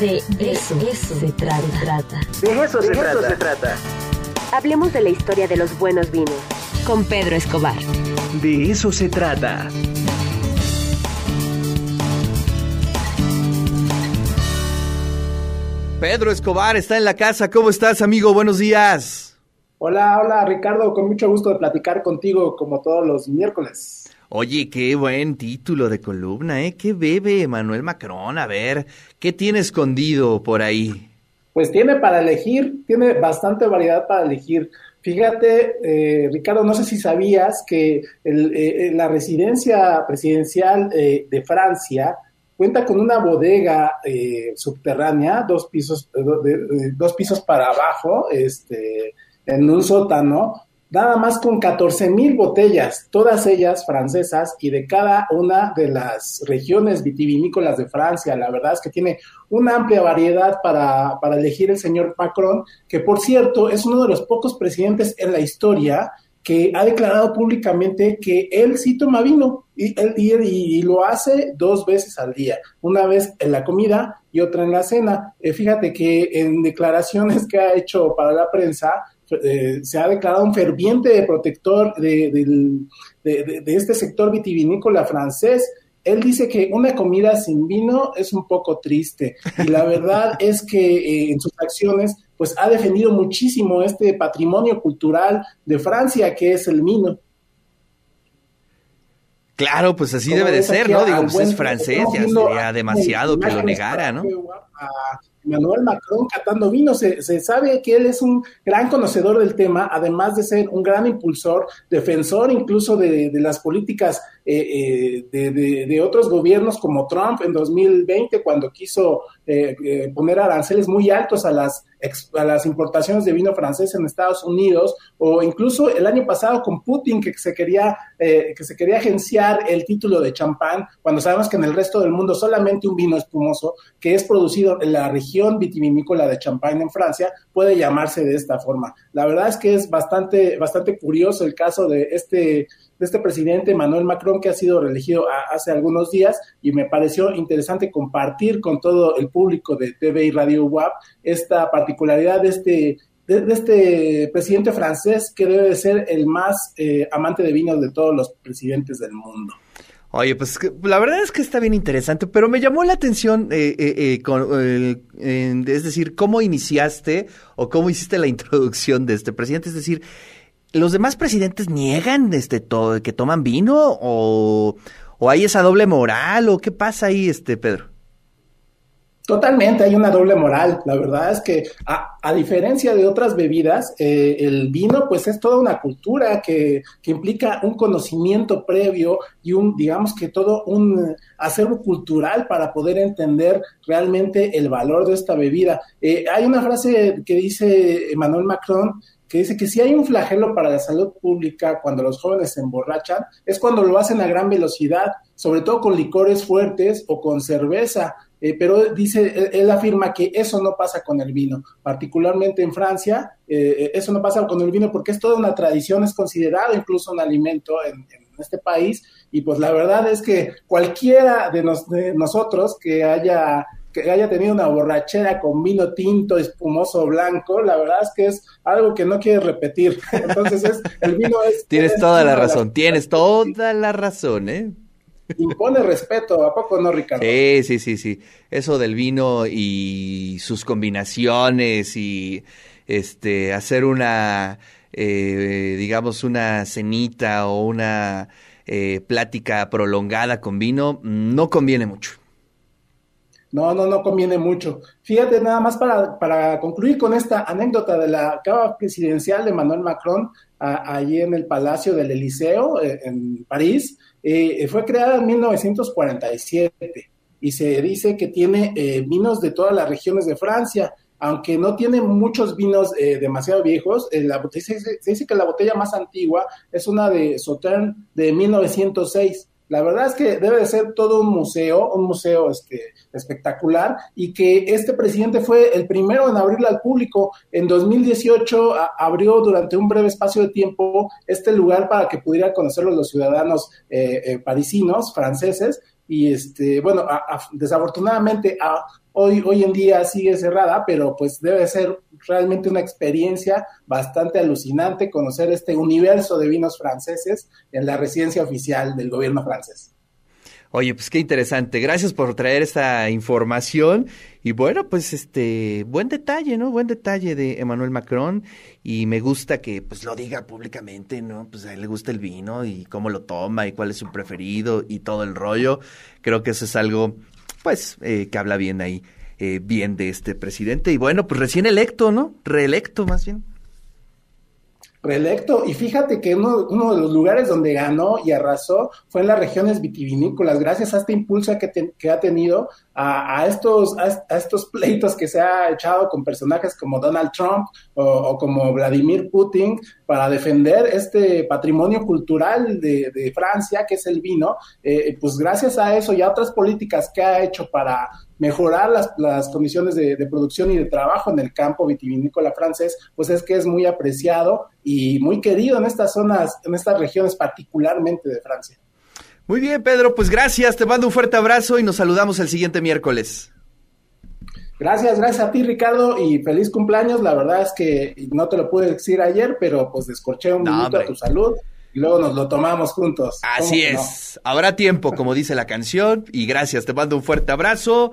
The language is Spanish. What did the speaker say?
De eso, se trata. De eso, se, trata. Hablemos de la historia de los buenos vinos. Con Pedro Escobar. De eso se trata. Pedro Escobar está en la casa. ¿Cómo estás, amigo? Buenos días. Hola, hola, Ricardo. Con mucho gusto de platicar contigo como todos los miércoles. Oye, qué buen título de columna, ¿eh? ¿Qué bebe Manuel Macron? A ver, ¿qué tiene escondido por ahí? Pues tiene para elegir, tiene bastante variedad para elegir. Fíjate, eh, Ricardo, no sé si sabías que eh, la residencia presidencial eh, de Francia cuenta con una bodega subterránea, dos pisos, dos pisos para abajo, este, en un sótano, nada más con 14 mil botellas, todas ellas francesas y de cada una de las regiones vitivinícolas de Francia. La verdad es que tiene una amplia variedad para, para elegir el señor Macron, que por cierto es uno de los pocos presidentes en la historia que ha declarado públicamente que él sí toma vino y, y, y, lo hace dos veces al día, una vez en la comida y otra en la cena. Eh, fíjate que en declaraciones que ha hecho para la prensa, eh, se ha declarado un ferviente protector de, este sector vitivinícola francés. Él dice que una comida sin vino es un poco triste y la verdad es que eh, en sus acciones pues ha defendido muchísimo este patrimonio cultural de Francia que es el vino. Claro, pues así debe de ser, ¿no? Digo, pues es francés, ya sería demasiado que lo negara, ¿no? Manuel Macron catando vino. Se, sabe que él es un gran conocedor del tema, además de ser un gran impulsor, defensor incluso de, las políticas eh, eh, de, otros gobiernos como Trump en 2020, cuando quiso eh, poner aranceles muy altos a las, a las importaciones de vino francés en Estados Unidos, o incluso el año pasado con Putin, que se quería, que se quería agenciar el título de champán, cuando sabemos que en el resto del mundo solamente un vino espumoso, que es producido en la región vitivinícola de Champagne en Francia puede llamarse de esta forma. La verdad es que es bastante, bastante curioso el caso de este, este presidente Manuel Macron que ha sido reelegido hace algunos días y me pareció interesante compartir con todo el público de TV y Radio WAP esta particularidad de este de, este presidente francés que debe de ser el más eh, amante de vinos de todos los presidentes del mundo. Oye, pues la verdad es que está bien interesante, pero me llamó la atención, eh, eh, eh, es decir, cómo iniciaste o cómo hiciste la introducción de este presidente. Es decir, ¿los demás presidentes niegan este todo, que toman vino o, o hay esa doble moral o qué pasa ahí, este Pedro? Totalmente, hay una doble moral. La verdad es que, a, diferencia de otras bebidas, eh, el vino, pues es toda una cultura que, que, implica un conocimiento previo y un, digamos que todo un acervo cultural para poder entender realmente el valor de esta bebida. Eh, hay una frase que dice Emmanuel Macron que dice que si hay un flagelo para la salud pública cuando los jóvenes se emborrachan, es cuando lo hacen a gran velocidad, sobre todo con licores fuertes o con cerveza. Eh, pero dice, él, afirma que eso no pasa con el vino, particularmente en Francia, eh, eso no pasa con el vino porque es toda una tradición, es considerado incluso un alimento en, este país, y pues la verdad es que cualquiera de, de nosotros que haya que haya tenido una borrachera con vino tinto, espumoso, blanco, la verdad es que es algo que no quiere repetir. Entonces, es, el vino es... Tienes toda la razón, tienes toda la razón, ¿eh? Impone respeto, ¿a poco no, Ricardo? Sí, sí, sí, sí. Eso del vino y sus combinaciones y este hacer una, eh, digamos, una cenita o una eh, plática prolongada con vino no conviene mucho. No, no, no conviene mucho. Fíjate, nada más para, para concluir con esta anécdota de la cava presidencial de Manuel Macron, allí en el Palacio del Eliseo, eh, en París, eh, fue creada en 1947 y se dice que tiene eh, vinos de todas las regiones de Francia, aunque no tiene muchos vinos eh, demasiado viejos. La, se, se, dice que la botella más antigua es una de Sauternes de 1906 la verdad es que debe de ser todo un museo, un museo este, espectacular, y que este presidente fue el primero en abrirla al público. En 2018 abrió durante un breve espacio de tiempo este lugar para que pudieran conocerlo los ciudadanos eh, eh, parisinos, franceses, y este, bueno, desafortunadamente hoy, hoy en día sigue cerrada, pero pues debe ser realmente una experiencia bastante alucinante conocer este universo de vinos franceses en la residencia oficial del gobierno francés. Oye, pues qué interesante. Gracias por traer esta información. Y bueno, pues este, buen detalle, ¿no? Buen detalle de Emmanuel Macron. Y me gusta que pues lo diga públicamente, ¿no? Pues a él le gusta el vino y cómo lo toma y cuál es su preferido y todo el rollo. Creo que eso es algo, pues, eh, que habla bien ahí, eh, bien de este presidente. Y bueno, pues recién electo, ¿no? Reelecto más bien reelecto. Y fíjate que uno, uno, de los lugares donde ganó y arrasó fue en las regiones vitivinícolas, gracias a este impulso que, que ha tenido a, estos, a, estos pleitos que se ha echado con personajes como Donald Trump o, como Vladimir Putin para defender este patrimonio cultural de, Francia, que es el vino, eh, pues gracias a eso y a otras políticas que ha hecho para mejorar las, las condiciones de, de, producción y de trabajo en el campo vitivinícola francés, pues es que es muy apreciado y muy querido en estas zonas, en estas regiones particularmente de Francia. Muy bien, Pedro, pues gracias, te mando un fuerte abrazo y nos saludamos el siguiente miércoles. Gracias, gracias a ti, Ricardo, y feliz cumpleaños. La verdad es que no te lo pude decir ayer, pero pues descorché un minuto a tu salud y luego nos lo tomamos juntos. Así es, habrá tiempo, como dice la canción, y gracias, te mando un fuerte abrazo.